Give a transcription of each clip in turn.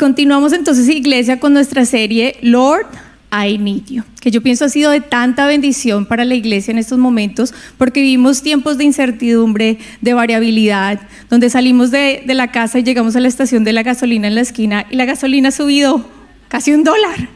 continuamos entonces, iglesia, con nuestra serie Lord, I Need You, que yo pienso ha sido de tanta bendición para la iglesia en estos momentos, porque vivimos tiempos de incertidumbre, de variabilidad, donde salimos de, la casa y llegamos a la estación de la gasolina en la esquina y la gasolina ha subido casi un dólar.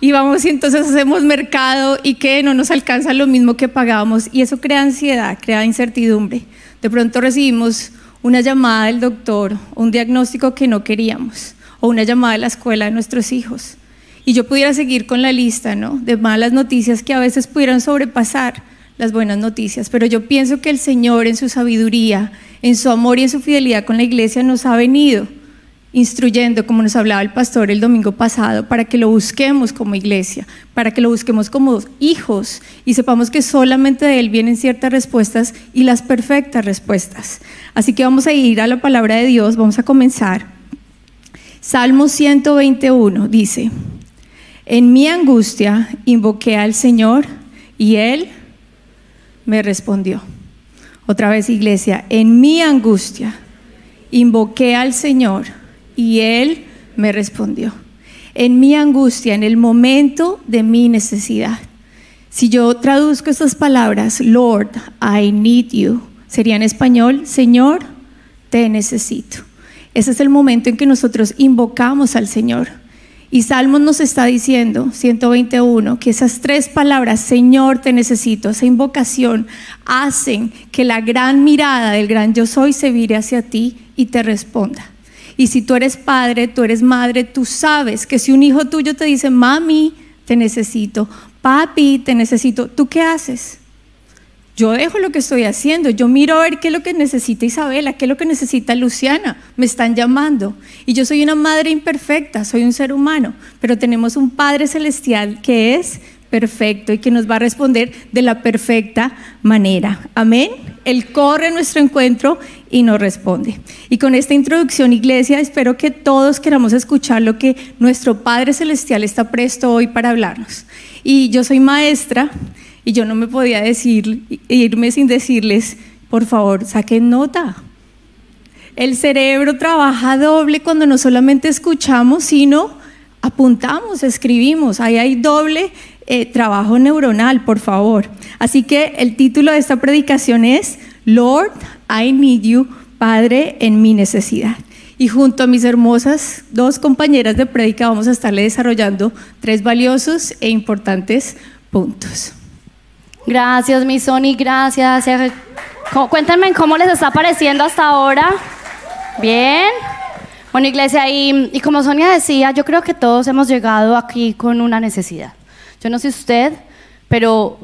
Y vamos y entonces hacemos mercado y que no nos alcanza lo mismo que pagábamos y eso crea ansiedad, crea incertidumbre. De pronto recibimos una llamada del doctor, un diagnóstico que no queríamos, o una llamada de la escuela de nuestros hijos. Y yo pudiera seguir con la lista, ¿no? De malas noticias que a veces pudieran sobrepasar las buenas noticias, pero yo pienso que el Señor en su sabiduría, en su amor y en su fidelidad con la iglesia nos ha venido instruyendo, como nos hablaba el pastor el domingo pasado, para que lo busquemos como iglesia, para que lo busquemos como hijos y sepamos que solamente de Él vienen ciertas respuestas y las perfectas respuestas. Así que vamos a ir a la palabra de Dios, vamos a comenzar. Salmo 121 dice, en mi angustia invoqué al Señor y Él me respondió. Otra vez iglesia, en mi angustia invoqué al Señor y Él me respondió. En mi angustia, en el momento de mi necesidad. Si yo traduzco estas palabras, Lord, I need you, sería en español, Señor, te necesito. Ese es el momento en que nosotros invocamos al Señor. Y Salmos nos está diciendo, 121, que esas tres palabras, Señor, te necesito, esa invocación, hacen que la gran mirada del gran yo soy se vire hacia ti y te responda. Y si tú eres padre, tú eres madre, tú sabes que si un hijo tuyo te dice, mami, te necesito, papi, te necesito, ¿tú qué haces? Yo dejo lo que estoy haciendo, yo miro a ver qué es lo que necesita Isabela, qué es lo que necesita Luciana, me están llamando. Y yo soy una madre imperfecta, soy un ser humano, pero tenemos un Padre Celestial que es perfecto y que nos va a responder de la perfecta manera. Amén. Él corre a nuestro encuentro y nos responde. Y con esta introducción, iglesia, espero que todos queramos escuchar lo que nuestro Padre Celestial está presto hoy para hablarnos. Y yo soy maestra y yo no me podía decir, irme sin decirles, por favor, saquen nota. El cerebro trabaja doble cuando no solamente escuchamos, sino apuntamos, escribimos. Ahí hay doble eh, trabajo neuronal, por favor. Así que el título de esta predicación es Lord, I need you, Padre, en mi necesidad. Y junto a mis hermosas dos compañeras de prédica vamos a estarle desarrollando tres valiosos e importantes puntos. Gracias, mi Sony, gracias. Cuéntenme cómo les está pareciendo hasta ahora. Bien. Bueno, iglesia, y, y como Sonia decía, yo creo que todos hemos llegado aquí con una necesidad. Yo no sé usted, pero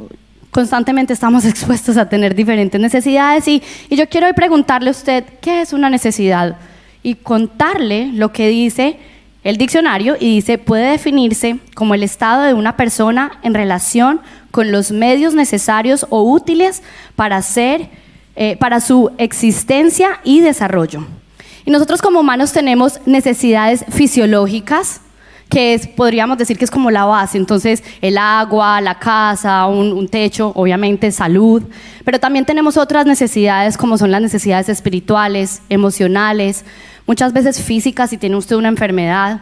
constantemente estamos expuestos a tener diferentes necesidades y, yo quiero hoy preguntarle a usted qué es una necesidad y contarle lo que dice el diccionario y dice puede definirse como el estado de una persona en relación con los medios necesarios o útiles para hacer eh, para su existencia y desarrollo. Y nosotros como humanos tenemos necesidades fisiológicas, que es, podríamos decir que es como la base. Entonces, el agua, la casa, un, techo, obviamente salud, pero también tenemos otras necesidades como son las necesidades espirituales, emocionales, muchas veces físicas si tiene usted una enfermedad.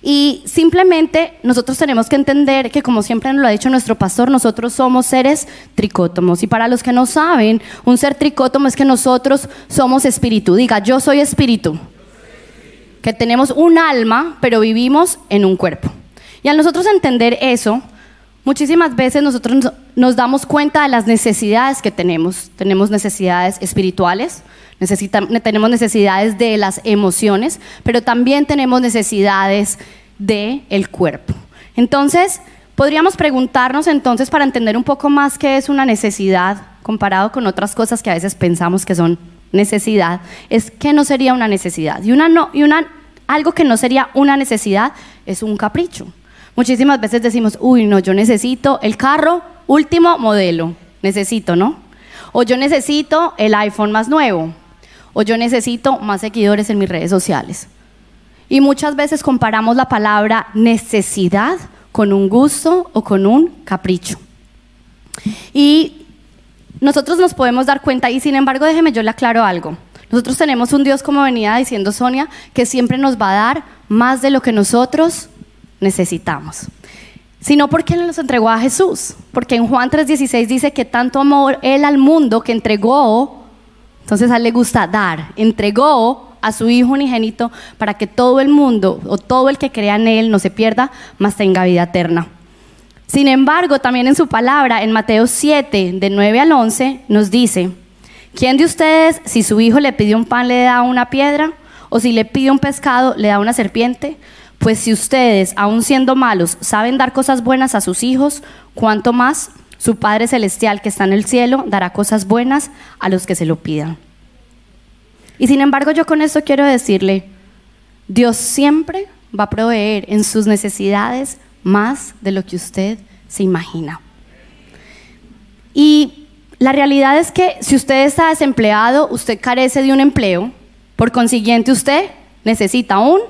Y simplemente nosotros tenemos que entender que, como siempre nos lo ha dicho nuestro pastor, nosotros somos seres tricótomos. Y para los que no saben, un ser tricótomo es que nosotros somos espíritu. Diga, yo soy espíritu que tenemos un alma, pero vivimos en un cuerpo. Y al nosotros entender eso, muchísimas veces nosotros nos damos cuenta de las necesidades que tenemos. Tenemos necesidades espirituales, tenemos necesidades de las emociones, pero también tenemos necesidades del el cuerpo. Entonces, podríamos preguntarnos entonces para entender un poco más qué es una necesidad comparado con otras cosas que a veces pensamos que son necesidad, es que no sería una necesidad. Y, una no, y una, algo que no sería una necesidad es un capricho. Muchísimas veces decimos, uy, no, yo necesito el carro último modelo, necesito, ¿no? O yo necesito el iPhone más nuevo, o yo necesito más seguidores en mis redes sociales. Y muchas veces comparamos la palabra necesidad con un gusto o con un capricho. Y nosotros nos podemos dar cuenta, y sin embargo, déjeme yo le aclaro algo. Nosotros tenemos un Dios, como venía diciendo Sonia, que siempre nos va a dar más de lo que nosotros necesitamos. Sino porque Él nos entregó a Jesús. Porque en Juan 3:16 dice que tanto amor Él al mundo que entregó, entonces a Él le gusta dar, entregó a su Hijo unigénito para que todo el mundo o todo el que crea en Él no se pierda, mas tenga vida eterna. Sin embargo, también en su palabra, en Mateo 7, de 9 al 11, nos dice, ¿quién de ustedes, si su hijo le pide un pan, le da una piedra? ¿O si le pide un pescado, le da una serpiente? Pues si ustedes, aun siendo malos, saben dar cosas buenas a sus hijos, ¿cuánto más su Padre Celestial que está en el cielo dará cosas buenas a los que se lo pidan? Y sin embargo, yo con esto quiero decirle, Dios siempre va a proveer en sus necesidades más de lo que usted se imagina. Y la realidad es que si usted está desempleado, usted carece de un empleo, por consiguiente usted necesita un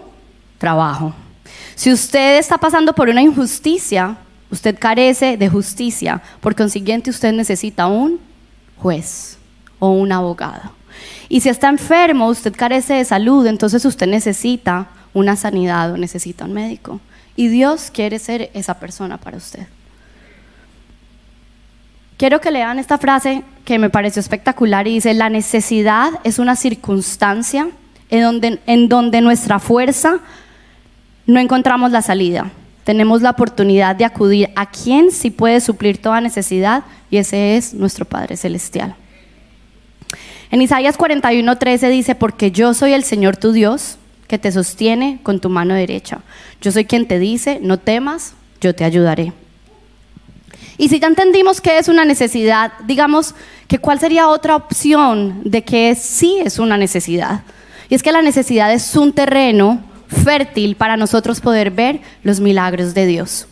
trabajo. Si usted está pasando por una injusticia, usted carece de justicia, por consiguiente usted necesita un juez o un abogado. Y si está enfermo, usted carece de salud, entonces usted necesita una sanidad o necesita un médico. Y Dios quiere ser esa persona para usted. Quiero que lean esta frase que me pareció espectacular y dice, la necesidad es una circunstancia en donde, en donde nuestra fuerza no encontramos la salida. Tenemos la oportunidad de acudir a quien sí puede suplir toda necesidad y ese es nuestro Padre Celestial. En Isaías 41:13 dice, porque yo soy el Señor tu Dios, que te sostiene con tu mano derecha. Yo soy quien te dice, no temas, yo te ayudaré. Y si ya entendimos que es una necesidad, digamos que cuál sería otra opción de que sí es una necesidad. Y es que la necesidad es un terreno fértil para nosotros poder ver los milagros de Dios.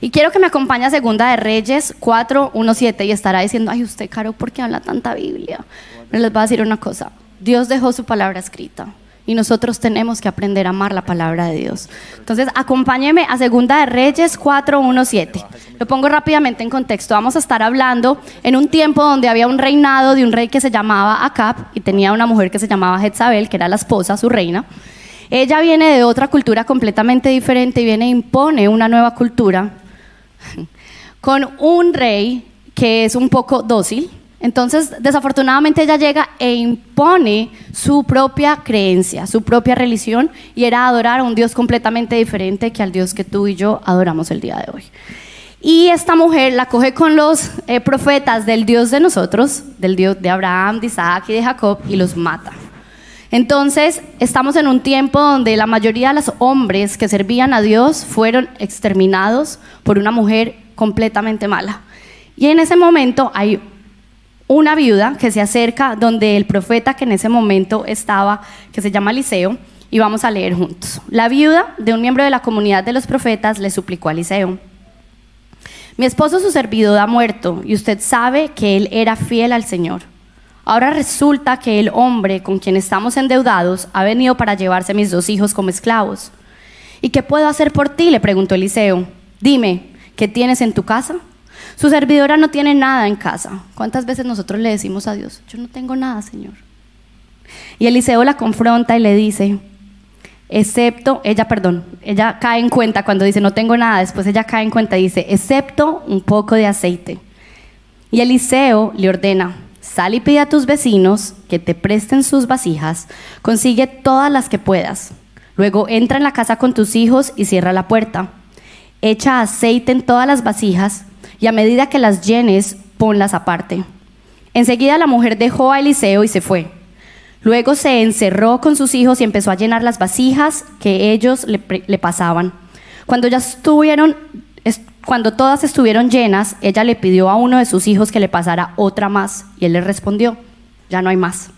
Y quiero que me acompañe a Segunda de Reyes 4, 1, 7 y estará diciendo, ay usted, Caro, ¿por qué habla tanta Biblia? Pero les voy a decir una cosa. Dios dejó su palabra escrita y nosotros tenemos que aprender a amar la palabra de Dios. Entonces, acompáñeme a Segunda de Reyes 4, 1, 7. Lo pongo rápidamente en contexto. Vamos a estar hablando en un tiempo donde había un reinado de un rey que se llamaba Acab y tenía una mujer que se llamaba Jezabel, que era la esposa, su reina. Ella viene de otra cultura completamente diferente y viene e impone una nueva cultura con un rey que es un poco dócil, entonces, desafortunadamente ella llega e impone su propia creencia, su propia religión, y era adorar a un Dios completamente diferente que al Dios que tú y yo adoramos el día de hoy. Y esta mujer la coge con los eh, profetas del Dios de nosotros, del Dios de Abraham, de Isaac y de Jacob, y los mata. Entonces, estamos en un tiempo donde la mayoría de los hombres que servían a Dios fueron exterminados por una mujer completamente mala. Y en ese momento hay una viuda que se acerca donde el profeta que en ese momento estaba, que se llama Eliseo, y vamos a leer juntos. La viuda de un miembro de la comunidad de los profetas le suplicó a Eliseo, mi esposo su servidor ha muerto y usted sabe que él era fiel al Señor. Ahora resulta que el hombre con quien estamos endeudados ha venido para llevarse a mis dos hijos como esclavos. ¿Y qué puedo hacer por ti? le preguntó Eliseo. Dime, ¿qué tienes en tu casa? Su servidora no tiene nada en casa. ¿Cuántas veces nosotros le decimos a Dios, yo no tengo nada, Señor? Y Eliseo la confronta y le dice, excepto, ella, perdón, ella cae en cuenta cuando dice, no tengo nada, después ella cae en cuenta y dice, excepto un poco de aceite. Y Eliseo le ordena, sal y pide a tus vecinos que te presten sus vasijas, consigue todas las que puedas. Luego entra en la casa con tus hijos y cierra la puerta. Echa aceite en todas las vasijas y a medida que las llenes, ponlas aparte. Enseguida la mujer dejó a Eliseo y se fue. Luego se encerró con sus hijos y empezó a llenar las vasijas que ellos le, pasaban. Cuando ya estuvieron, cuando todas estuvieron llenas, ella le pidió a uno de sus hijos que le pasara otra más y él le respondió, ya no hay más.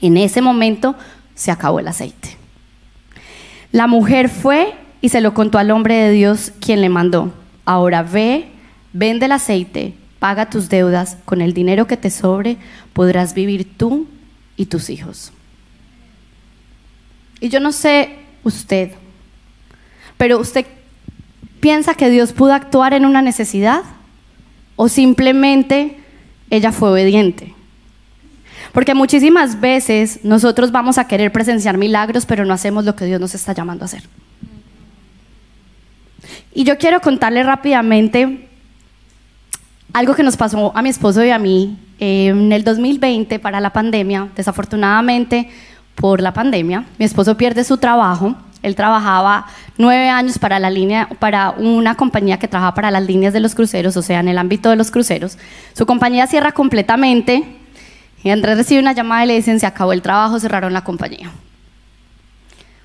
En ese momento se acabó el aceite. La mujer fue y se lo contó al hombre de Dios quien le mandó. Ahora ve Vende el aceite, paga tus deudas, con el dinero que te sobre podrás vivir tú y tus hijos. Y yo no sé usted, pero usted piensa que Dios pudo actuar en una necesidad o simplemente ella fue obediente. Porque muchísimas veces nosotros vamos a querer presenciar milagros, pero no hacemos lo que Dios nos está llamando a hacer. Y yo quiero contarle rápidamente algo que nos pasó a mi esposo y a mí eh, en el 2020 para la pandemia. Desafortunadamente, por la pandemia, mi esposo pierde su trabajo. Él trabajaba nueve años para, la línea, para una compañía que trabaja para las líneas de los cruceros, o sea, en el ámbito de los cruceros. Su compañía cierra completamente y Andrés recibe una llamada y le dicen, se acabó el trabajo, cerraron la compañía.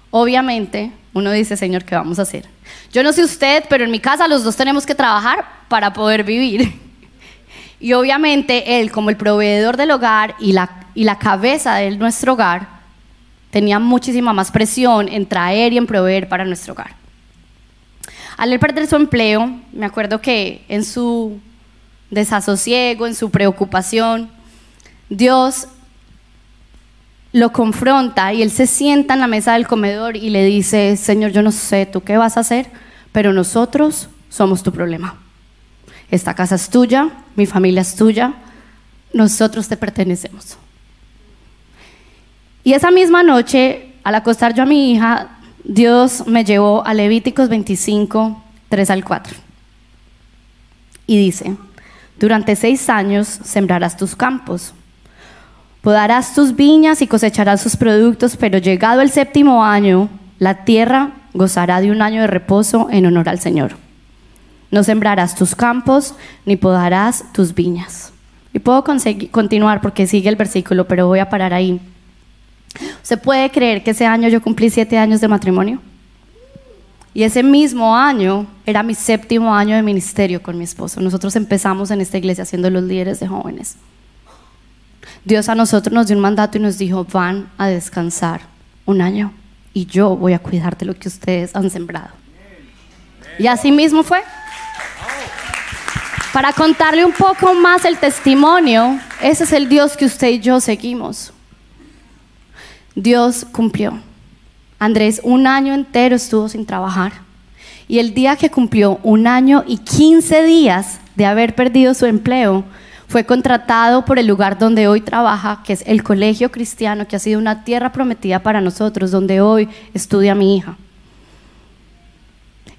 Obviamente, uno dice, Señor, ¿qué vamos a hacer? Yo no sé usted, pero en mi casa los dos tenemos que trabajar para poder vivir. Y obviamente él, como el proveedor del hogar y la, y la cabeza de nuestro hogar, tenía muchísima más presión en traer y en proveer para nuestro hogar. Al él perder su empleo, me acuerdo que en su desasosiego, en su preocupación, Dios lo confronta y él se sienta en la mesa del comedor y le dice, Señor, yo no sé tú qué vas a hacer, pero nosotros somos tu problema. Esta casa es tuya, mi familia es tuya, nosotros te pertenecemos. Y esa misma noche, al acostar yo a mi hija, Dios me llevó a Levíticos 25, 3 al 4. Y dice, durante seis años sembrarás tus campos Podarás tus viñas y cosecharás sus productos, pero llegado el séptimo año, la tierra gozará de un año de reposo en honor al Señor. No sembrarás tus campos ni podarás tus viñas. Y puedo continuar porque sigue el versículo, pero voy a parar ahí. ¿Se puede creer que ese año yo cumplí siete años de matrimonio? Y ese mismo año era mi séptimo año de ministerio con mi esposo. Nosotros empezamos en esta iglesia siendo los líderes de jóvenes. Dios a nosotros nos dio un mandato y nos dijo, van a descansar un año y yo voy a cuidar de lo que ustedes han sembrado. Y así mismo fue. Para contarle un poco más el testimonio, ese es el Dios que usted y yo seguimos. Dios cumplió. Andrés un año entero estuvo sin trabajar. Y el día que cumplió un año y 15 días de haber perdido su empleo, fue contratado por el lugar donde hoy trabaja, que es el Colegio Cristiano, que ha sido una tierra prometida para nosotros, donde hoy estudia mi hija.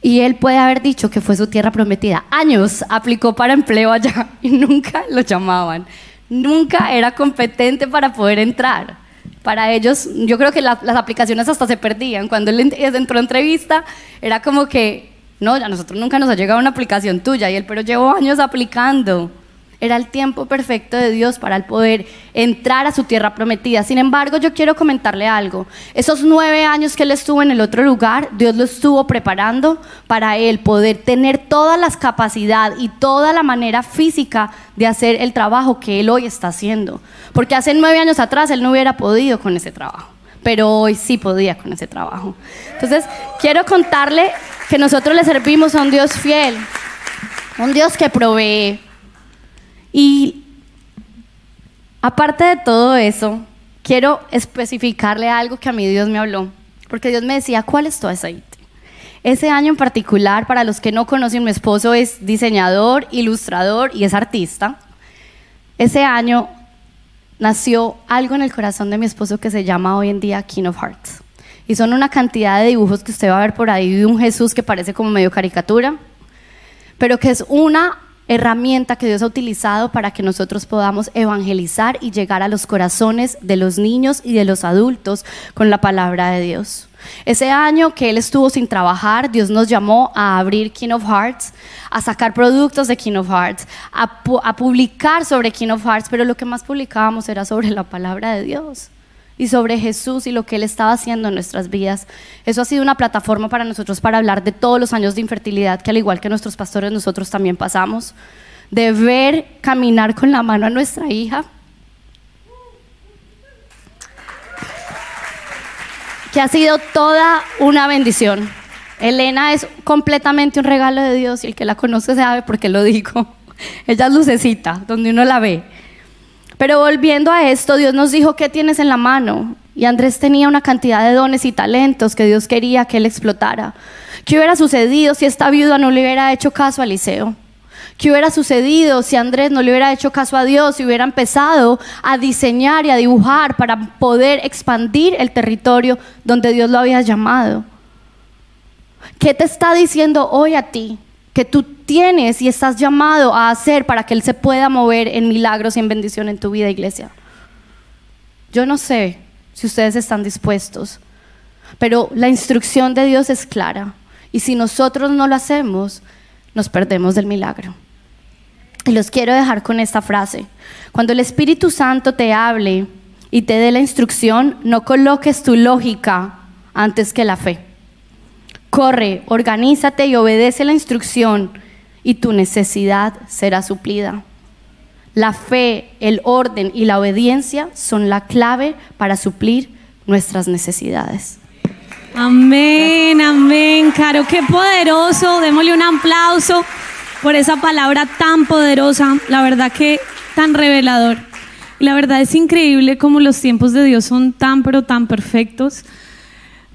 Y él puede haber dicho que fue su tierra prometida. Años aplicó para empleo allá y nunca lo llamaban. Nunca era competente para poder entrar. Para ellos, yo creo que las aplicaciones hasta se perdían. Cuando él entró a entrevista, era como que, no, a nosotros nunca nos ha llegado una aplicación tuya. Y él, pero llevo años aplicando. Era el tiempo perfecto de Dios para el poder entrar a su tierra prometida. Sin embargo, yo quiero comentarle algo. Esos nueve años que él estuvo en el otro lugar, Dios lo estuvo preparando para él poder tener toda la capacidad y toda la manera física de hacer el trabajo que él hoy está haciendo. Porque hace nueve años atrás él no hubiera podido con ese trabajo pero hoy sí podía con ese trabajo. Entonces, quiero contarle que nosotros le servimos a un Dios fiel, un Dios que provee, y aparte de todo eso, quiero especificarle algo que a mí Dios me habló, porque Dios me decía, ¿cuál es tu aceite? Ese año en particular, para los que no conocen, mi esposo es diseñador, ilustrador y es artista. Ese año nació algo en el corazón de mi esposo que se llama hoy en día King of Hearts. Y son una cantidad de dibujos que usted va a ver por ahí de un Jesús que parece como medio caricatura, pero que es una herramienta que Dios ha utilizado para que nosotros podamos evangelizar y llegar a los corazones de los niños y de los adultos con la palabra de Dios. Ese año que él estuvo sin trabajar, Dios nos llamó a abrir King of Hearts, a sacar productos de King of Hearts, a, publicar sobre King of Hearts, pero lo que más publicábamos era sobre la palabra de Dios y sobre Jesús y lo que Él estaba haciendo en nuestras vidas. Eso ha sido una plataforma para nosotros para hablar de todos los años de infertilidad que al igual que nuestros pastores nosotros también pasamos, de ver caminar con la mano a nuestra hija, que ha sido toda una bendición. Elena es completamente un regalo de Dios y el que la conoce sabe por qué lo digo. Ella es lucecita, donde uno la ve. Pero volviendo a esto, Dios nos dijo, ¿qué tienes en la mano? Y Andrés tenía una cantidad de dones y talentos que Dios quería que él explotara. ¿Qué hubiera sucedido si esta viuda no le hubiera hecho caso a Eliseo? ¿Qué hubiera sucedido si Andrés no le hubiera hecho caso a Dios y hubiera empezado a diseñar y a dibujar para poder expandir el territorio donde Dios lo había llamado? ¿Qué te está diciendo hoy a ti que tú tienes y estás llamado a hacer para que Él se pueda mover en milagros y en bendición en tu vida, iglesia? Yo no sé si ustedes están dispuestos, pero la instrucción de Dios es clara. Y si nosotros no lo hacemos, nos perdemos del milagro. Y los quiero dejar con esta frase. Cuando el Espíritu Santo te hable y te dé la instrucción, no coloques tu lógica antes que la fe. Corre, organízate y obedece la instrucción y tu necesidad será suplida. La fe, el orden y la obediencia son la clave para suplir nuestras necesidades. Amén, amén, Caro, qué poderoso. Démosle un aplauso por esa palabra tan poderosa, la verdad que tan revelador. la verdad es increíble cómo los tiempos de Dios son tan, pero tan perfectos,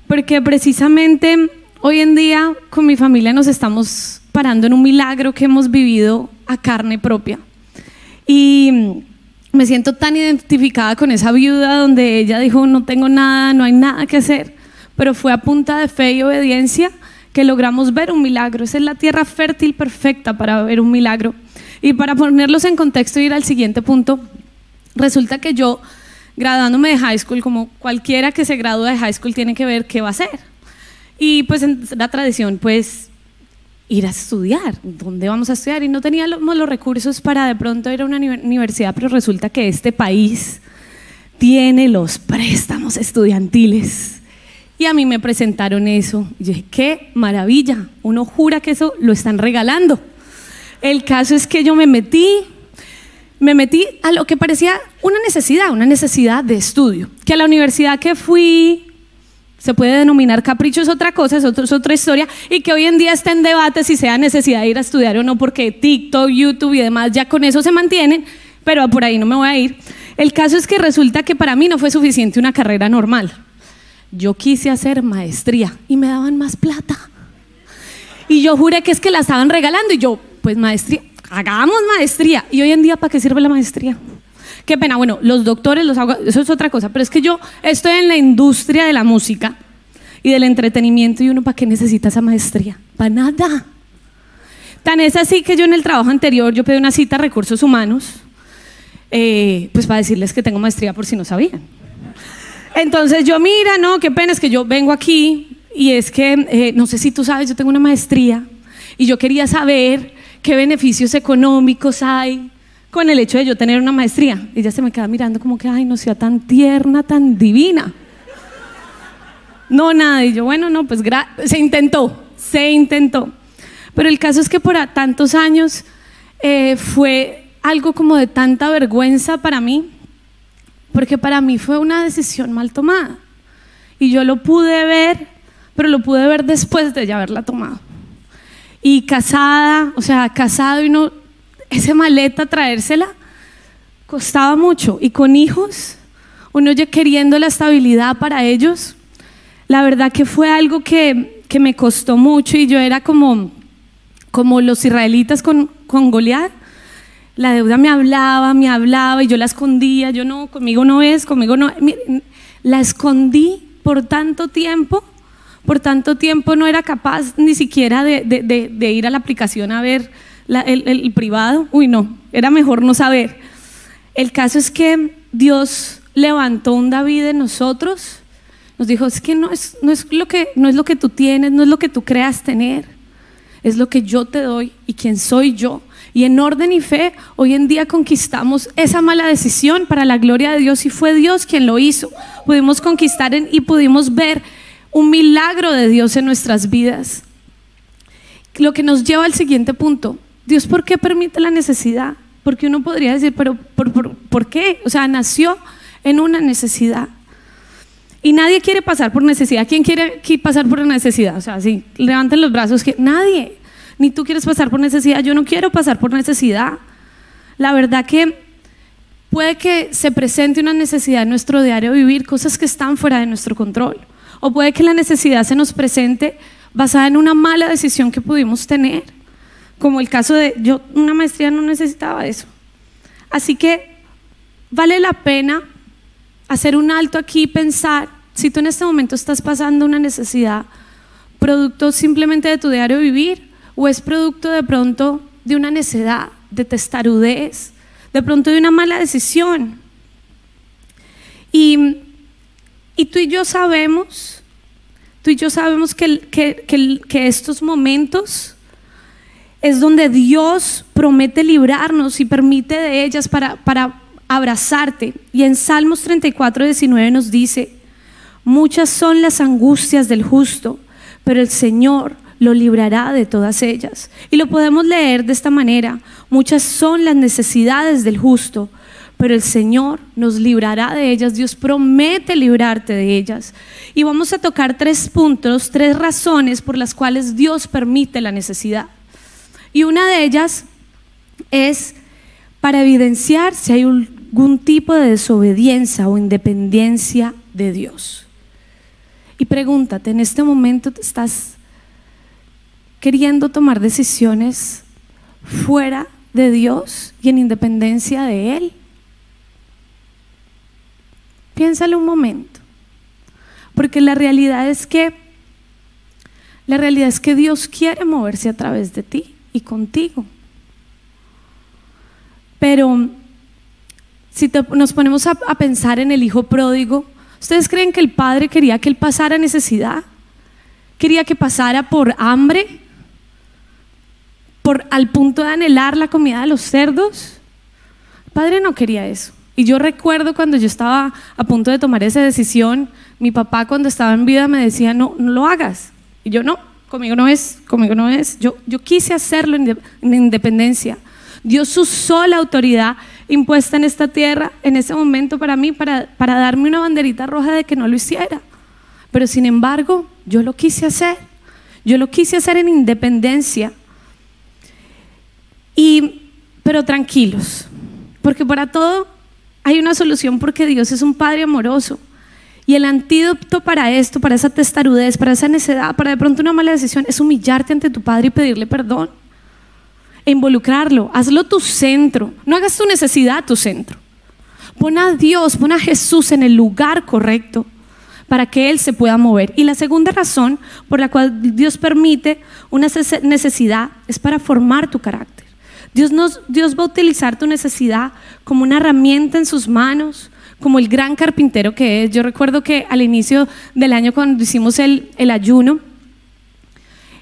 porque precisamente hoy en día con mi familia nos estamos parando en un milagro que hemos vivido a carne propia. Y me siento tan identificada con esa viuda donde ella dijo, no tengo nada, no hay nada que hacer, pero fue a punta de fe y obediencia que logramos ver un milagro. Esa es la tierra fértil perfecta para ver un milagro. Y para ponerlos en contexto y ir al siguiente punto, resulta que yo, graduándome de high school, como cualquiera que se gradúa de high school tiene que ver qué va a hacer. Y pues en la tradición, pues ir a estudiar, ¿dónde vamos a estudiar? Y no teníamos los recursos para de pronto ir a una universidad, pero resulta que este país tiene los préstamos estudiantiles y a mí me presentaron eso. Y dije, qué maravilla. Uno jura que eso lo están regalando. El caso es que yo me metí, me metí a lo que parecía una necesidad, una necesidad de estudio. Que a la universidad que fui se puede denominar capricho, es otra cosa, es, es otra historia, y que hoy en día está en debate si sea necesidad de ir a estudiar o no, porque TikTok, YouTube y demás ya con eso se mantienen, pero por ahí no me voy a ir. El caso es que resulta que para mí no fue suficiente una carrera normal yo quise hacer maestría y me daban más plata. Y yo juré que es que la estaban regalando y yo, pues maestría, hagamos maestría. Y hoy en día, ¿para qué sirve la maestría? Qué pena, bueno, los doctores, los eso es otra cosa, pero es que yo estoy en la industria de la música y del entretenimiento y uno, ¿para qué necesita esa maestría? Para nada. Tan es así que yo en el trabajo anterior, yo pedí una cita a recursos humanos, eh, pues para decirles que tengo maestría por si no sabían. Entonces yo, mira, no, qué pena, es que yo vengo aquí y es que, eh, no sé si tú sabes, yo tengo una maestría y yo quería saber qué beneficios económicos hay con el hecho de yo tener una maestría. Y ella se me queda mirando como que, ay, no sea tan tierna, tan divina. No, nada. Y yo, bueno, no, pues se intentó, se intentó. Pero el caso es que por tantos años eh, fue algo como de tanta vergüenza para mí porque para mí fue una decisión mal tomada. Y yo lo pude ver, pero lo pude ver después de ya haberla tomado. Y casada, o sea, casado y no, esa maleta traérsela costaba mucho. Y con hijos, uno ya queriendo la estabilidad para ellos, la verdad que fue algo que, que me costó mucho y yo era como, como los israelitas con, con Goliat la deuda me hablaba, me hablaba y yo la escondía, yo no, conmigo no es, conmigo no. La escondí por tanto tiempo, por tanto tiempo no era capaz ni siquiera de, ir a la aplicación a ver el, privado. Uy, no, era mejor no saber. El caso es que Dios levantó un David en nosotros, nos dijo, es que no es, no es, lo que no es lo que tú tienes, no es lo que tú creas tener, es lo que yo te doy y quién soy yo y en orden y fe, hoy en día conquistamos esa mala decisión para la gloria de Dios y fue Dios quien lo hizo. Pudimos conquistar y pudimos ver un milagro de Dios en nuestras vidas. Lo que nos lleva al siguiente punto. Dios, ¿por qué permite la necesidad? Porque uno podría decir, pero ¿por, qué? O sea, nació en una necesidad. Y nadie quiere pasar por necesidad. ¿Quién quiere pasar por necesidad? O sea, sí, levanten los brazos. que Nadie ni tú quieres pasar por necesidad, yo no quiero pasar por necesidad. La verdad que puede que se presente una necesidad en nuestro diario vivir, cosas que están fuera de nuestro control. O puede que la necesidad se nos presente basada en una mala decisión que pudimos tener, como el caso de yo, una maestría no necesitaba eso. Así que vale la pena hacer un alto aquí y pensar, si tú en este momento estás pasando una necesidad, producto simplemente de tu diario vivir, o es producto de pronto de una necedad, de testarudez, de pronto de una mala decisión. Y, y tú y yo sabemos, tú y yo sabemos que, que, que estos momentos es donde Dios promete librarnos y permite de ellas para, para abrazarte. Y en Salmos 34, 19 nos dice, muchas son las angustias del justo, pero el Señor lo librará de todas ellas. Y lo podemos leer de esta manera, muchas son las necesidades del justo, pero el Señor nos librará de ellas. Dios promete librarte de ellas. Y vamos a tocar tres puntos, tres razones por las cuales Dios permite la necesidad. Y una de ellas es para evidenciar si hay algún tipo de desobediencia o independencia de Dios. Y pregúntate, ¿en este momento te estás queriendo tomar decisiones fuera de Dios y en independencia de Él? Piénsalo un momento. Porque la realidad es que la realidad es que Dios quiere moverse a través de ti y contigo. Pero si nos ponemos a, pensar en el hijo pródigo, ¿ustedes creen que el padre quería que él pasara necesidad? ¿Quería que pasara por hambre? ¿Por al punto de anhelar la comida de los cerdos? El padre no quería eso. Y yo recuerdo cuando yo estaba a punto de tomar esa decisión, mi papá cuando estaba en vida me decía, no, no lo hagas. Y yo no, conmigo no es, conmigo no es. Yo, yo quise hacerlo en, en independencia. Dios usó la autoridad impuesta en esta tierra en ese momento para mí, para, para darme una banderita roja de que no lo hiciera. Pero sin embargo, yo lo quise hacer. Yo lo quise hacer en independencia. Y, pero tranquilos, porque para todo hay una solución porque Dios es un Padre amoroso. Y el antídoto para esto, para esa testarudez, para esa necedad, para de pronto una mala decisión, es humillarte ante tu Padre y pedirle perdón. E involucrarlo. Hazlo tu centro. No hagas tu necesidad tu centro. Pon a Dios, pon a Jesús en el lugar correcto para que Él se pueda mover. Y la segunda razón por la cual Dios permite una necesidad es para formar tu carácter. Dios, Dios va a utilizar tu necesidad como una herramienta en sus manos, como el gran carpintero que es. Yo recuerdo que al inicio del año cuando hicimos el, el ayuno,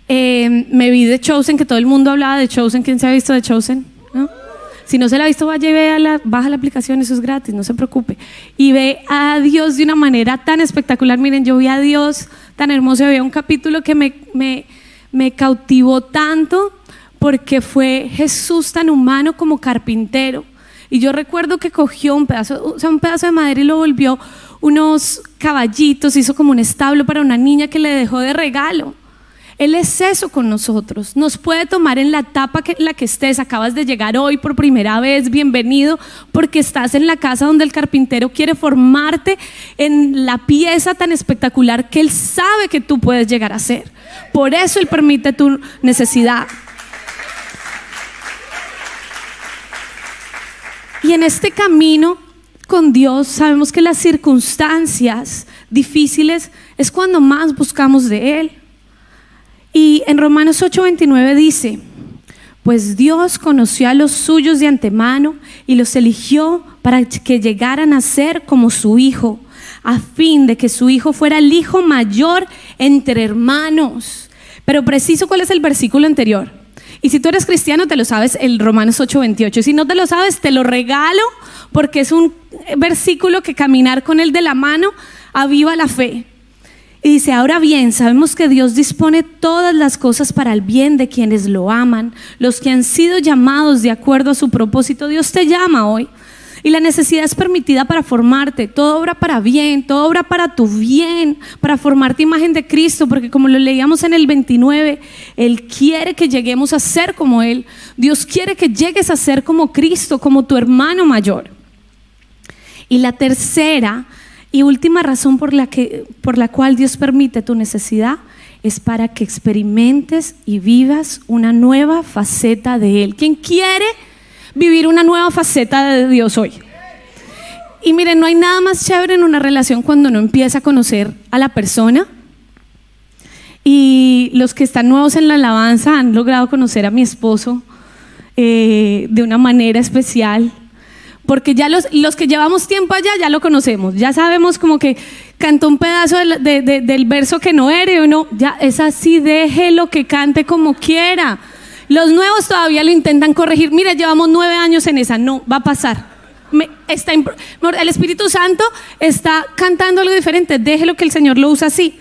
eh, me vi de Chosen, que todo el mundo hablaba de Chosen. ¿Quién se ha visto de Chosen? Si no se la ha visto, vaya y vea la, baja la aplicación, eso es gratis, no se preocupe. Y ve a Dios de una manera tan espectacular. Miren, yo vi a Dios tan hermoso, había un capítulo que me, me, me cautivó tanto porque fue Jesús tan humano como carpintero. Y yo recuerdo que cogió un pedazo, o sea, un pedazo de madera y lo volvió unos caballitos, hizo como un establo para una niña que le dejó de regalo. Él es eso con nosotros. Nos puede tomar en la etapa en la que estés. Acabas de llegar hoy por primera vez, bienvenido, porque estás en la casa donde el carpintero quiere formarte en la pieza tan espectacular que Él sabe que tú puedes llegar a ser. Por eso Él permite tu necesidad. Y en este camino con Dios sabemos que las circunstancias difíciles es cuando más buscamos de Él. Y en Romanos 8:29 dice, pues Dios conoció a los suyos de antemano y los eligió para que llegaran a ser como su Hijo, a fin de que su Hijo fuera el Hijo mayor entre hermanos. Pero preciso, ¿cuál es el versículo anterior? Y si tú eres cristiano, te lo sabes el Romanos 8:28. Y si no te lo sabes, te lo regalo porque es un versículo que caminar con él de la mano aviva la fe. Y dice, ahora bien, sabemos que Dios dispone todas las cosas para el bien de quienes lo aman, los que han sido llamados de acuerdo a su propósito. Dios te llama hoy. Y la necesidad es permitida para formarte. Todo obra para bien, todo obra para tu bien, para formarte imagen de Cristo, porque como lo leíamos en el 29, Él quiere que lleguemos a ser como Él. Dios quiere que llegues a ser como Cristo, como tu hermano mayor. Y la tercera y última razón por la, que, por la cual Dios permite tu necesidad es para que experimentes y vivas una nueva faceta de Él. ¿Quién quiere vivir una nueva faceta de Dios hoy? Y miren, no hay nada más chévere en una relación cuando uno empieza a conocer a la persona. Y los que están nuevos en la alabanza han logrado conocer a mi esposo eh, de una manera especial. Porque ya los, los que llevamos tiempo allá ya lo conocemos. Ya sabemos como que cantó un pedazo del verso que no era o no. Ya es así, déjelo que cante como quiera. Los nuevos todavía lo intentan corregir. Mira, llevamos nueve años en esa. No, va a pasar el Espíritu Santo está cantando algo diferente, déjelo que el Señor lo usa así.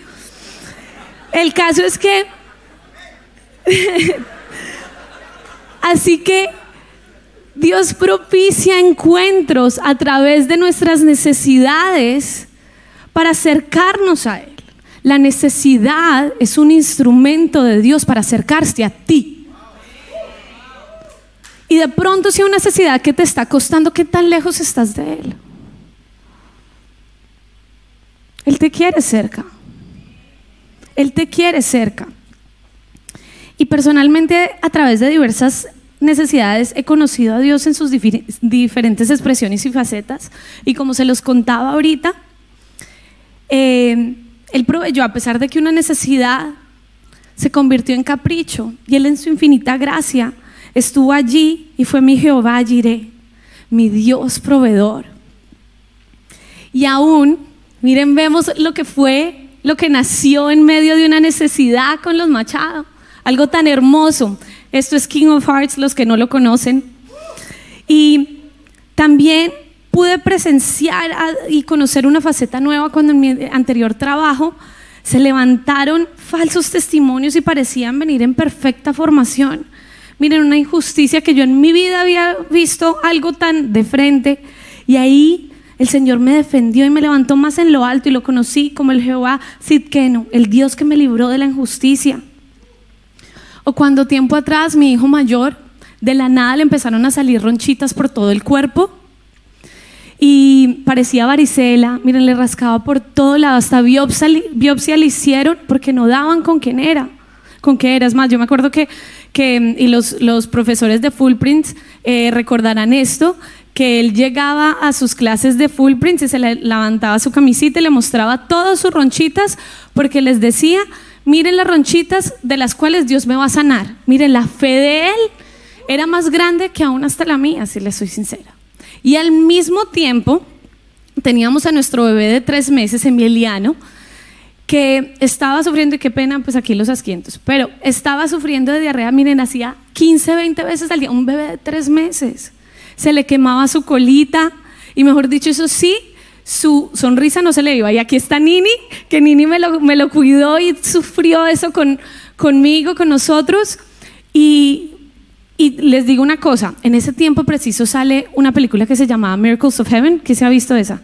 El caso es que, así que Dios propicia encuentros a través de nuestras necesidades para acercarnos a Él. La necesidad es un instrumento de Dios para acercarse a ti. Y de pronto si hay una necesidad que te está costando, ¿qué tan lejos estás de Él? Él te quiere cerca. Él te quiere cerca. Y personalmente a través de diversas necesidades he conocido a Dios en sus diferentes expresiones y facetas. Y como se los contaba ahorita, eh, Él proveyó, a pesar de que una necesidad se convirtió en capricho, y Él en su infinita gracia estuvo allí y fue mi Jehová Jiré, mi Dios proveedor. Y aún, miren, vemos lo que fue, lo que nació en medio de una necesidad con los Machado, algo tan hermoso. Esto es King of Hearts, los que no lo conocen. Y también pude presenciar y conocer una faceta nueva cuando en mi anterior trabajo se levantaron falsos testimonios y parecían venir en perfecta formación. Miren, una injusticia que yo en mi vida había visto algo tan de frente. Y ahí el Señor me defendió y me levantó más en lo alto y lo conocí como el Jehová Sidkeno, el Dios que me libró de la injusticia. O cuando tiempo atrás mi hijo mayor, de la nada le empezaron a salir ronchitas por todo el cuerpo y parecía varicela, miren, le rascaba por todo lado, hasta biopsia, biopsia le hicieron porque no daban con quién era, con qué era. Es más, yo me acuerdo que que, y los, los profesores de Fullprints eh, recordarán esto, que él llegaba a sus clases de Fullprints y se le levantaba su camisita y le mostraba todas sus ronchitas porque les decía, miren las ronchitas de las cuales Dios me va a sanar. Miren, la fe de él era más grande que aún hasta la mía, si le soy sincera. Y al mismo tiempo teníamos a nuestro bebé de tres meses, Emiliano, que estaba sufriendo, y qué pena, pues aquí los asquientos, pero estaba sufriendo de diarrea, miren, hacía 15, 20 veces al día, un bebé de tres meses. Se le quemaba su colita, y mejor dicho, eso sí, su sonrisa no se le iba. Y aquí está Nini, que Nini me lo, me lo cuidó y sufrió eso con, conmigo, con nosotros. Y, y les digo una cosa, en ese tiempo preciso sale una película que se llamaba Miracles of Heaven, ¿qué se ha visto esa?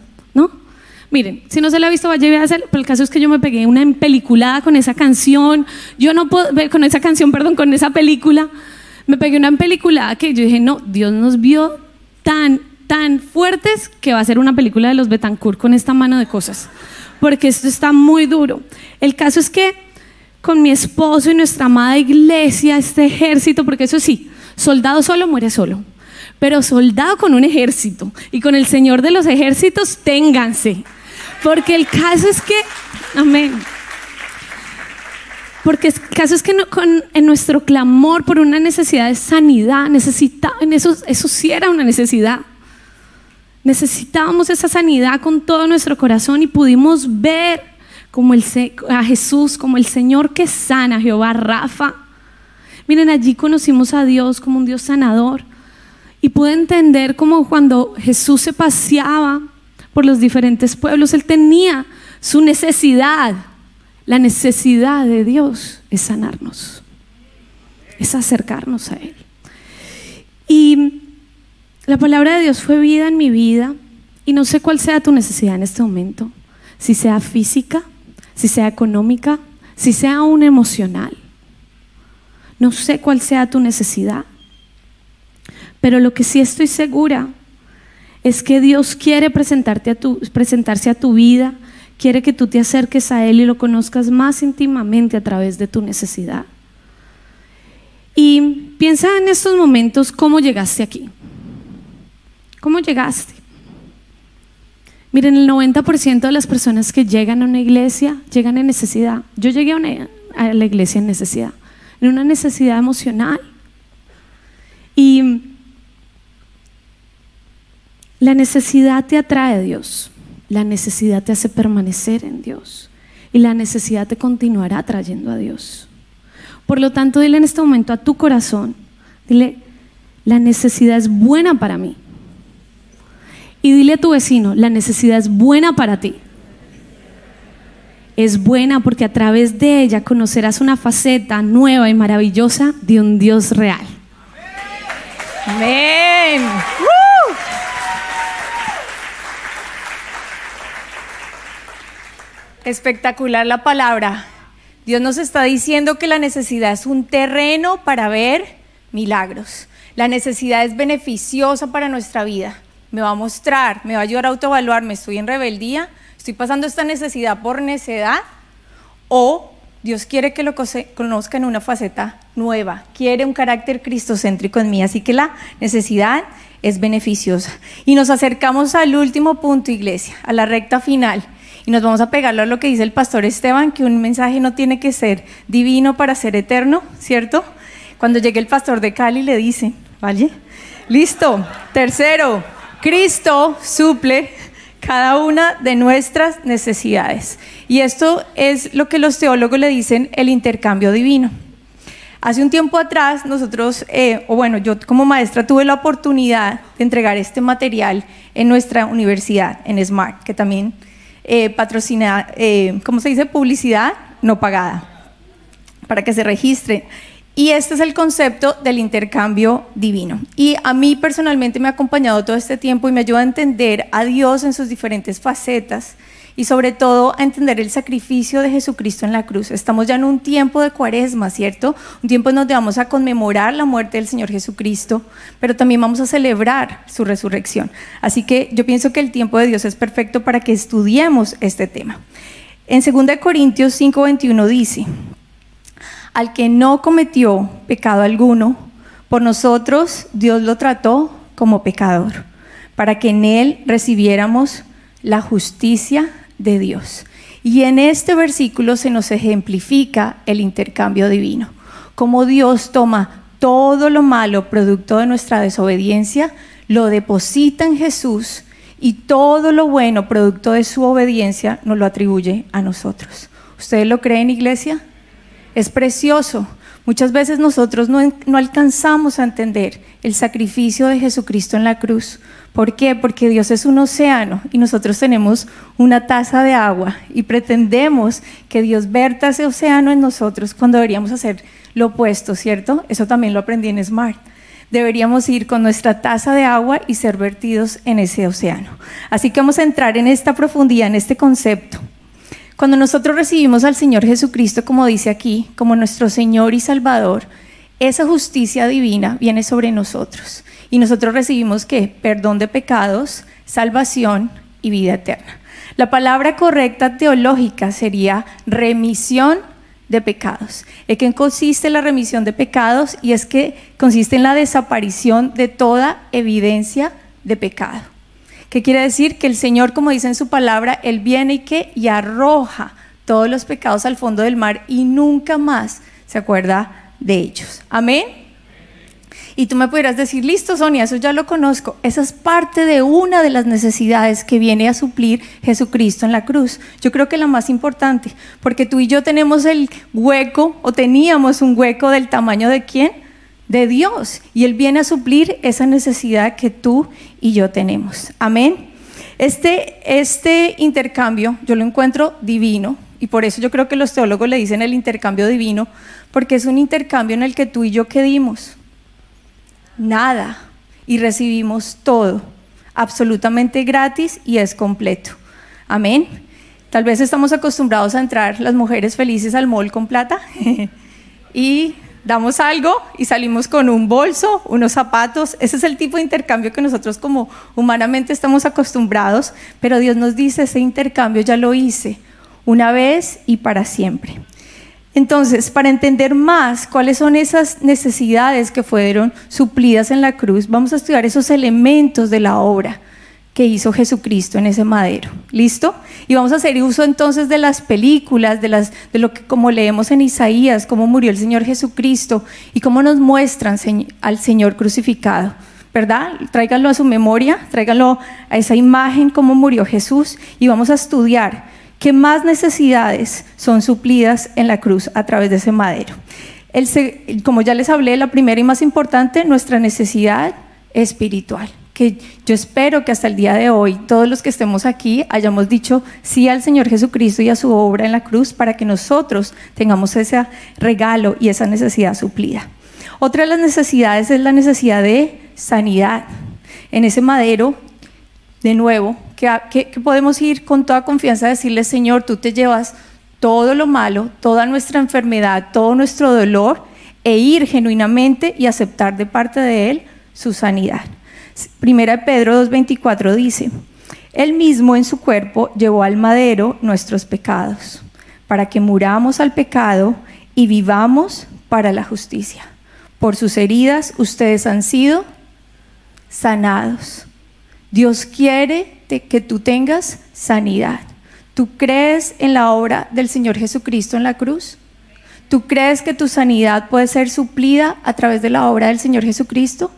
Miren, si no se la ha visto, vaya a hacer, pero el caso es que yo me pegué una empeliculada con esa canción. Yo no puedo con esa canción, perdón, con esa película. Me pegué una empeliculada que yo dije, no, Dios nos vio tan, tan fuertes que va a ser una película de los Betancourt con esta mano de cosas. Porque esto está muy duro. El caso es que con mi esposo y nuestra amada iglesia, este ejército, porque eso sí, soldado solo muere solo. Pero soldado con un ejército y con el Señor de los ejércitos, ténganse. Porque el caso es que, amén. Porque el caso es que en nuestro clamor por una necesidad de sanidad, eso, eso sí era una necesidad. Necesitábamos esa sanidad con todo nuestro corazón y pudimos ver como a Jesús como el Señor que sana, Jehová Rafa. Miren, allí conocimos a Dios como un Dios sanador. Y pude entender como cuando Jesús se paseaba por los diferentes pueblos. Él tenía su necesidad. La necesidad de Dios es sanarnos, es acercarnos a Él. Y la palabra de Dios fue vida en mi vida y no sé cuál sea tu necesidad en este momento, si sea física, si sea económica, si sea aún emocional. No sé cuál sea tu necesidad, pero lo que sí estoy segura es que Dios quiere presentarte a tu, presentarse a tu vida, quiere que tú te acerques a Él y lo conozcas más íntimamente a través de tu necesidad. Y piensa en estos momentos cómo llegaste aquí. ¿Cómo llegaste? Miren, el 90% de las personas que llegan a una iglesia llegan en necesidad. Yo llegué a, la iglesia en necesidad, en una necesidad emocional. Y la necesidad te atrae a Dios, la necesidad te hace permanecer en Dios y la necesidad te continuará trayendo a Dios. Por lo tanto, dile en este momento a tu corazón, dile, la necesidad es buena para mí. Y dile a tu vecino, la necesidad es buena para ti. Es buena porque a través de ella conocerás una faceta nueva y maravillosa de un Dios real. Amén. Espectacular la palabra. Dios nos está diciendo que la necesidad es un terreno para ver milagros. La necesidad es beneficiosa para nuestra vida me va a mostrar, me va a ayudar a autoevaluarme, estoy en rebeldía, estoy pasando esta necesidad por necedad o Dios quiere que lo conozca en una faceta nueva, quiere un carácter cristocéntrico en mí, así que la necesidad es beneficiosa. Y nos acercamos al último punto, iglesia, a la recta final. Y nos vamos a pegarlo a lo que dice el pastor Esteban, que un mensaje no tiene que ser divino para ser eterno, ¿cierto? Cuando llegue el pastor de Cali le dice, ¿vale? Listo. Tercero, Cristo suple cada una de nuestras necesidades. Y esto es lo que los teólogos le dicen el intercambio divino. Hace un tiempo atrás nosotros, eh, o bueno, yo como maestra tuve la oportunidad de entregar este material en nuestra universidad, en SMART, que también eh, patrocina, eh, ¿cómo se dice? Publicidad no pagada, para que se registren. Y este es el concepto del intercambio divino. Y a mí personalmente me ha acompañado todo este tiempo y me ayuda a entender a Dios en sus diferentes facetas y sobre todo a entender el sacrificio de Jesucristo en la cruz. Estamos ya en un tiempo de cuaresma, ¿cierto? Un tiempo en donde vamos a conmemorar la muerte del Señor Jesucristo, pero también vamos a celebrar su resurrección. Así que yo pienso que el tiempo de Dios es perfecto para que estudiemos este tema. En 2 Corintios 5:21 dice, al que no cometió pecado alguno, por nosotros Dios lo trató como pecador, para que en él recibiéramos la justicia de Dios. Y en este versículo se nos ejemplifica el intercambio divino, como Dios toma todo lo malo producto de nuestra desobediencia, lo deposita en Jesús y todo lo bueno producto de su obediencia nos lo atribuye a nosotros. ¿Ustedes lo creen, iglesia? es precioso. Muchas veces nosotros no, alcanzamos a entender el sacrificio de Jesucristo en la cruz. ¿Por qué? Porque Dios es un océano y nosotros tenemos una taza de agua y pretendemos que Dios verta ese océano en nosotros cuando deberíamos hacer lo opuesto, ¿cierto? Eso también lo aprendí en Smart. Deberíamos ir con nuestra taza de agua y ser vertidos en ese océano. Así que vamos a entrar en esta profundidad, en este concepto. Cuando nosotros recibimos al Señor Jesucristo, como dice aquí, como nuestro Señor y Salvador, esa justicia divina viene sobre nosotros. Y nosotros recibimos qué? Perdón de pecados, salvación y vida eterna. La palabra correcta teológica sería remisión de pecados. ¿En qué consiste la remisión de pecados? Y es que consiste en la desaparición de toda evidencia de pecado. ¿Qué quiere decir? Que el Señor, como dice en su palabra, Él viene y que y arroja todos los pecados al fondo del mar y nunca más se acuerda de ellos. Amén. Y tú me pudieras decir, listo, Sonia, eso ya lo conozco. Esa es parte de una de las necesidades que viene a suplir Jesucristo en la cruz. Yo creo que la más importante, porque tú y yo tenemos el hueco, o teníamos un hueco del tamaño de quién? de Dios y Él viene a suplir esa necesidad que tú y yo tenemos. Amén. Este, este intercambio yo lo encuentro divino y por eso yo creo que los teólogos le dicen el intercambio divino, porque es un intercambio en el que tú y yo quedimos nada y recibimos todo, absolutamente gratis y es completo. Amén. Tal vez estamos acostumbrados a entrar las mujeres felices al mall con plata y damos algo y salimos con un bolso, unos zapatos. Ese es el tipo de intercambio que nosotros como humanamente estamos acostumbrados, pero Dios nos dice, ese intercambio ya lo hice una vez y para siempre. Entonces, para entender más cuáles son esas necesidades que fueron suplidas en la cruz, vamos a estudiar esos elementos de la obra que hizo Jesucristo en ese madero. ¿Listo? Y vamos a hacer uso entonces de las películas, de, las, de lo que como leemos en Isaías, cómo murió el Señor Jesucristo y cómo nos muestran al Señor crucificado. ¿Verdad? Tráiganlo a su memoria, tráiganlo a esa imagen, cómo murió Jesús y vamos a estudiar qué más necesidades son suplidas en la cruz a través de ese madero. Como ya les hablé, la primera y más importante, nuestra necesidad espiritual que yo espero que hasta el día de hoy todos los que estemos aquí hayamos dicho sí al Señor Jesucristo y a su obra en la cruz para que nosotros tengamos ese regalo y esa necesidad suplida. Otra de las necesidades es la necesidad de sanidad. En ese madero, de nuevo, que, podemos ir con toda confianza a decirle, Señor, tú te llevas todo lo malo, toda nuestra enfermedad, todo nuestro dolor, e ir genuinamente y aceptar de parte de Él su sanidad. Primera de Pedro 2.24 dice, Él mismo en su cuerpo llevó al madero nuestros pecados, para que muramos al pecado y vivamos para la justicia. Por sus heridas ustedes han sido sanados. Dios quiere que tú tengas sanidad. ¿Tú crees en la obra del Señor Jesucristo en la cruz? ¿Tú crees que tu sanidad puede ser suplida a través de la obra del Señor Jesucristo?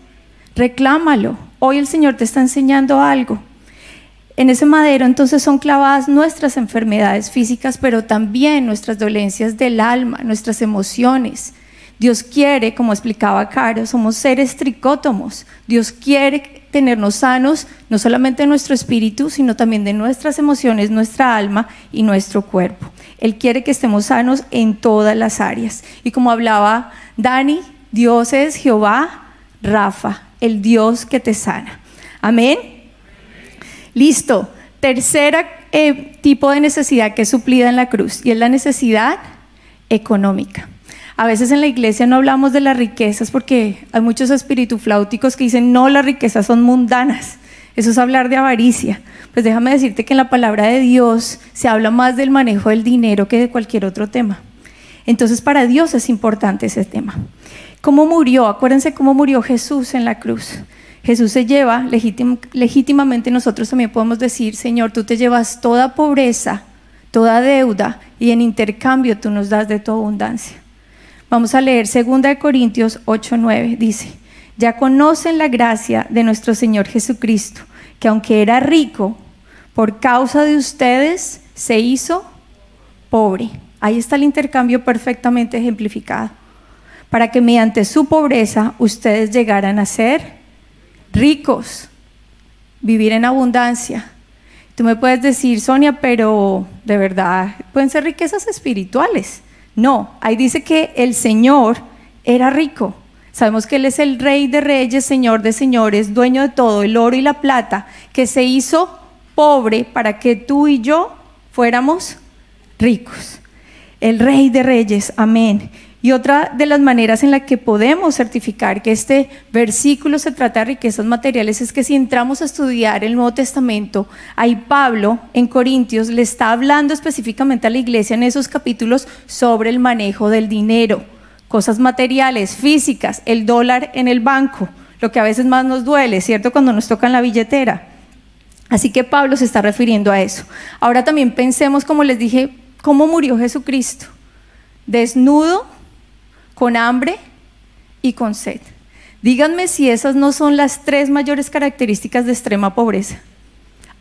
Reclámalo. Hoy el Señor te está enseñando algo. En ese madero entonces son clavadas nuestras enfermedades físicas, pero también nuestras dolencias del alma, nuestras emociones. Dios quiere, como explicaba Caro, somos seres tricótomos. Dios quiere tenernos sanos, no solamente de nuestro espíritu, sino también de nuestras emociones, nuestra alma y nuestro cuerpo. Él quiere que estemos sanos en todas las áreas. Y como hablaba Dani, Dios es Jehová Rafa, el Dios que te sana. Amén. Listo. Tercera eh, tipo de necesidad que es suplida en la cruz y es la necesidad económica. A veces en la iglesia no hablamos de las riquezas porque hay muchos flauticos que dicen, no, las riquezas son mundanas. Eso es hablar de avaricia. Pues déjame decirte que en la palabra de Dios se habla más del manejo del dinero que de cualquier otro tema. Entonces para Dios es importante ese tema. ¿Cómo murió? Acuérdense cómo murió Jesús en la cruz. Jesús se lleva, legítimamente nosotros también podemos decir, Señor, tú te llevas toda pobreza, toda deuda, y en intercambio tú nos das de tu abundancia. Vamos a leer 2 Corintios 8, 9. Dice, ya conocen la gracia de nuestro Señor Jesucristo, que aunque era rico, por causa de ustedes se hizo pobre. Ahí está el intercambio perfectamente ejemplificado para que mediante su pobreza ustedes llegaran a ser ricos, vivir en abundancia. Tú me puedes decir, Sonia, pero de verdad pueden ser riquezas espirituales. No, ahí dice que el Señor era rico. Sabemos que Él es el Rey de Reyes, Señor de Señores, dueño de todo, el oro y la plata, que se hizo pobre para que tú y yo fuéramos ricos. El Rey de Reyes, amén. Y otra de las maneras en la que podemos certificar que este versículo se trata de riquezas materiales es que si entramos a estudiar el Nuevo Testamento, ahí Pablo en Corintios le está hablando específicamente a la iglesia en esos capítulos sobre el manejo del dinero, cosas materiales, físicas, el dólar en el banco, lo que a veces más nos duele, ¿cierto? Cuando nos tocan la billetera. Así que Pablo se está refiriendo a eso. Ahora también pensemos, como les dije, cómo murió Jesucristo. Desnudo, con hambre y con sed. Díganme si esas no son las tres mayores características de extrema pobreza.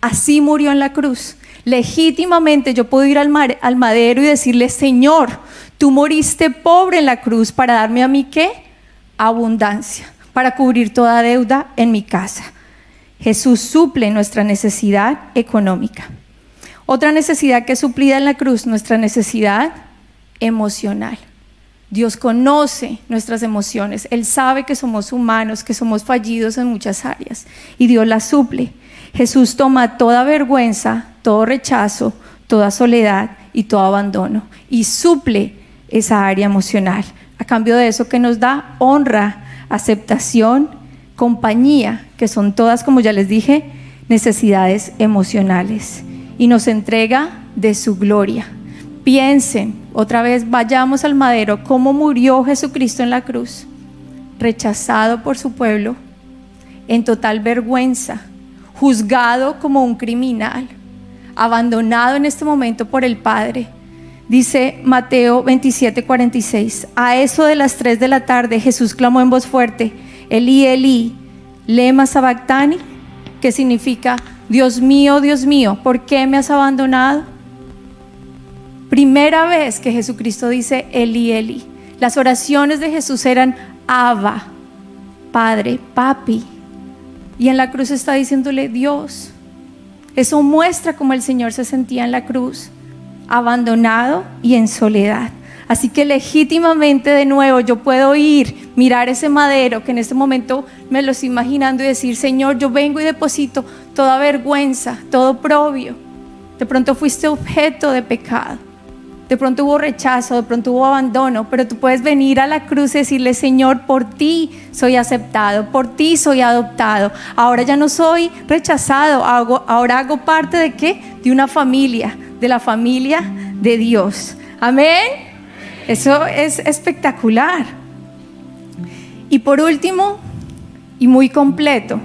Así murió en la cruz. Legítimamente yo puedo ir al, madero y decirle, Señor, tú moriste pobre en la cruz para darme a mí qué? Abundancia, para cubrir toda deuda en mi casa. Jesús suple nuestra necesidad económica. Otra necesidad que es suplida en la cruz, nuestra necesidad emocional. Dios conoce nuestras emociones, Él sabe que somos humanos, que somos fallidos en muchas áreas y Dios las suple. Jesús toma toda vergüenza, todo rechazo, toda soledad y todo abandono y suple esa área emocional. A cambio de eso que nos da honra, aceptación, compañía, que son todas, como ya les dije, necesidades emocionales. Y nos entrega de su gloria. Piensen, otra vez vayamos al madero, cómo murió Jesucristo en la cruz, rechazado por su pueblo, en total vergüenza, juzgado como un criminal, abandonado en este momento por el Padre. Dice Mateo 27, 46, a eso de las 3 de la tarde Jesús clamó en voz fuerte, Elí, Elí, lema sabactani, que significa, Dios mío, Dios mío, ¿por qué me has abandonado? Primera vez que Jesucristo dice Eli, Eli. Las oraciones de Jesús eran Abba, Padre, Papi. Y en la cruz está diciéndole Dios. Eso muestra cómo el Señor se sentía en la cruz, abandonado y en soledad. Así que legítimamente de nuevo yo puedo ir, mirar ese madero que en este momento me lo estoy imaginando y decir, Señor, yo vengo y deposito toda vergüenza, todo propio. De pronto fuiste objeto de pecado de pronto hubo rechazo, de pronto hubo abandono, pero tú puedes venir a la cruz y decirle, Señor, por ti soy aceptado, por ti soy adoptado. Ahora ya no soy rechazado, ahora hago parte de qué? De una familia, de la familia de Dios. Amén. Eso es espectacular. Y por último, y muy completo,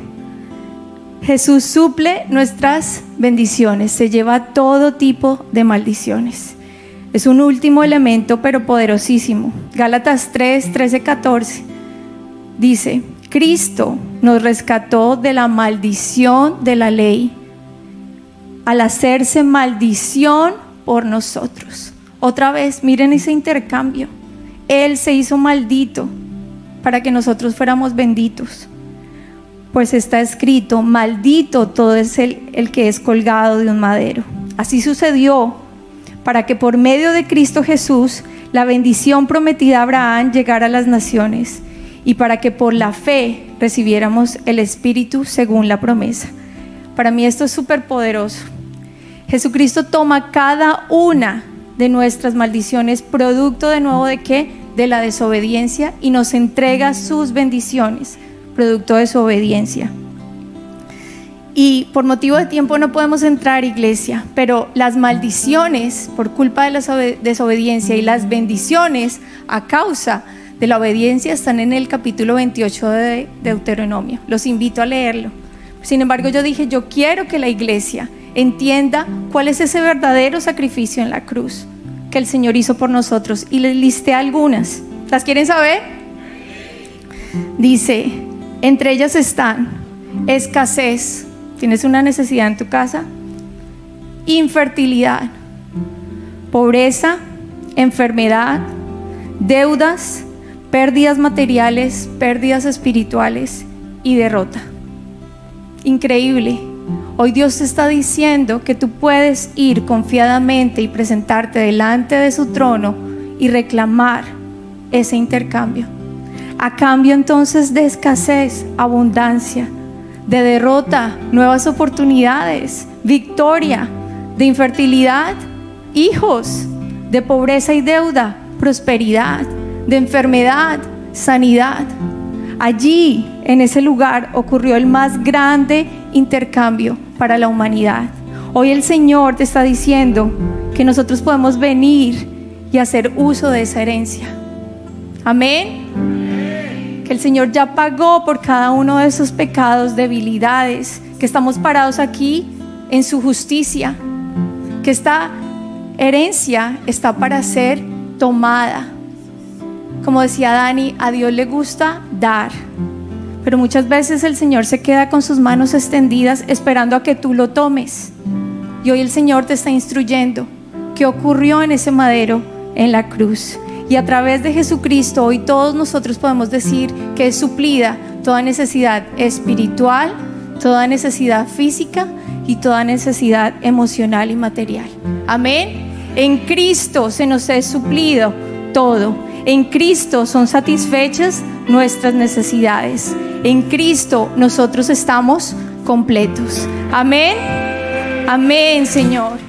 Jesús suple nuestras bendiciones, se lleva todo tipo de maldiciones. Es un último elemento, pero poderosísimo. Gálatas 3, 13, 14 dice, Cristo nos rescató de la maldición de la ley al hacerse maldición por nosotros. Otra vez, miren ese intercambio. Él se hizo maldito para que nosotros fuéramos benditos. Pues está escrito, maldito todo es el, el que es colgado de un madero. Así sucedió para que por medio de Cristo Jesús la bendición prometida a Abraham llegara a las naciones y para que por la fe recibiéramos el Espíritu según la promesa. Para mí esto es súper poderoso. Jesucristo toma cada una de nuestras maldiciones, producto de nuevo de qué? De la desobediencia y nos entrega sus bendiciones, producto de su obediencia. Y por motivo de tiempo no podemos entrar, iglesia, pero las maldiciones por culpa de la desobediencia y las bendiciones a causa de la obediencia están en el capítulo 28 de Deuteronomio. Los invito a leerlo. Sin embargo, yo dije, yo quiero que la iglesia entienda cuál es ese verdadero sacrificio en la cruz que el Señor hizo por nosotros. Y les listé algunas. ¿Las quieren saber? Dice, entre ellas están escasez, ¿Tienes una necesidad en tu casa? Infertilidad, pobreza, enfermedad, deudas, pérdidas materiales, pérdidas espirituales y derrota. Increíble. Hoy Dios te está diciendo que tú puedes ir confiadamente y presentarte delante de su trono y reclamar ese intercambio. A cambio entonces de escasez, abundancia, de derrota, nuevas oportunidades, victoria, de infertilidad, hijos, de pobreza y deuda, prosperidad, de enfermedad, sanidad. Allí, en ese lugar, ocurrió el más grande intercambio para la humanidad. Hoy el Señor te está diciendo que nosotros podemos venir y hacer uso de esa herencia. Amén que el Señor ya pagó por cada uno de esos pecados, debilidades, que estamos parados aquí en su justicia, que esta herencia está para ser tomada. Como decía Dani, a Dios le gusta dar, pero muchas veces el Señor se queda con sus manos extendidas esperando a que tú lo tomes. Y hoy el Señor te está instruyendo qué ocurrió en ese madero en la cruz. Y a través de Jesucristo hoy todos nosotros podemos decir que es suplida toda necesidad espiritual, toda necesidad física y toda necesidad emocional y material. Amén. En Cristo se nos es suplido todo. En Cristo son satisfechas nuestras necesidades. En Cristo nosotros estamos completos. Amén. Amén, Señor.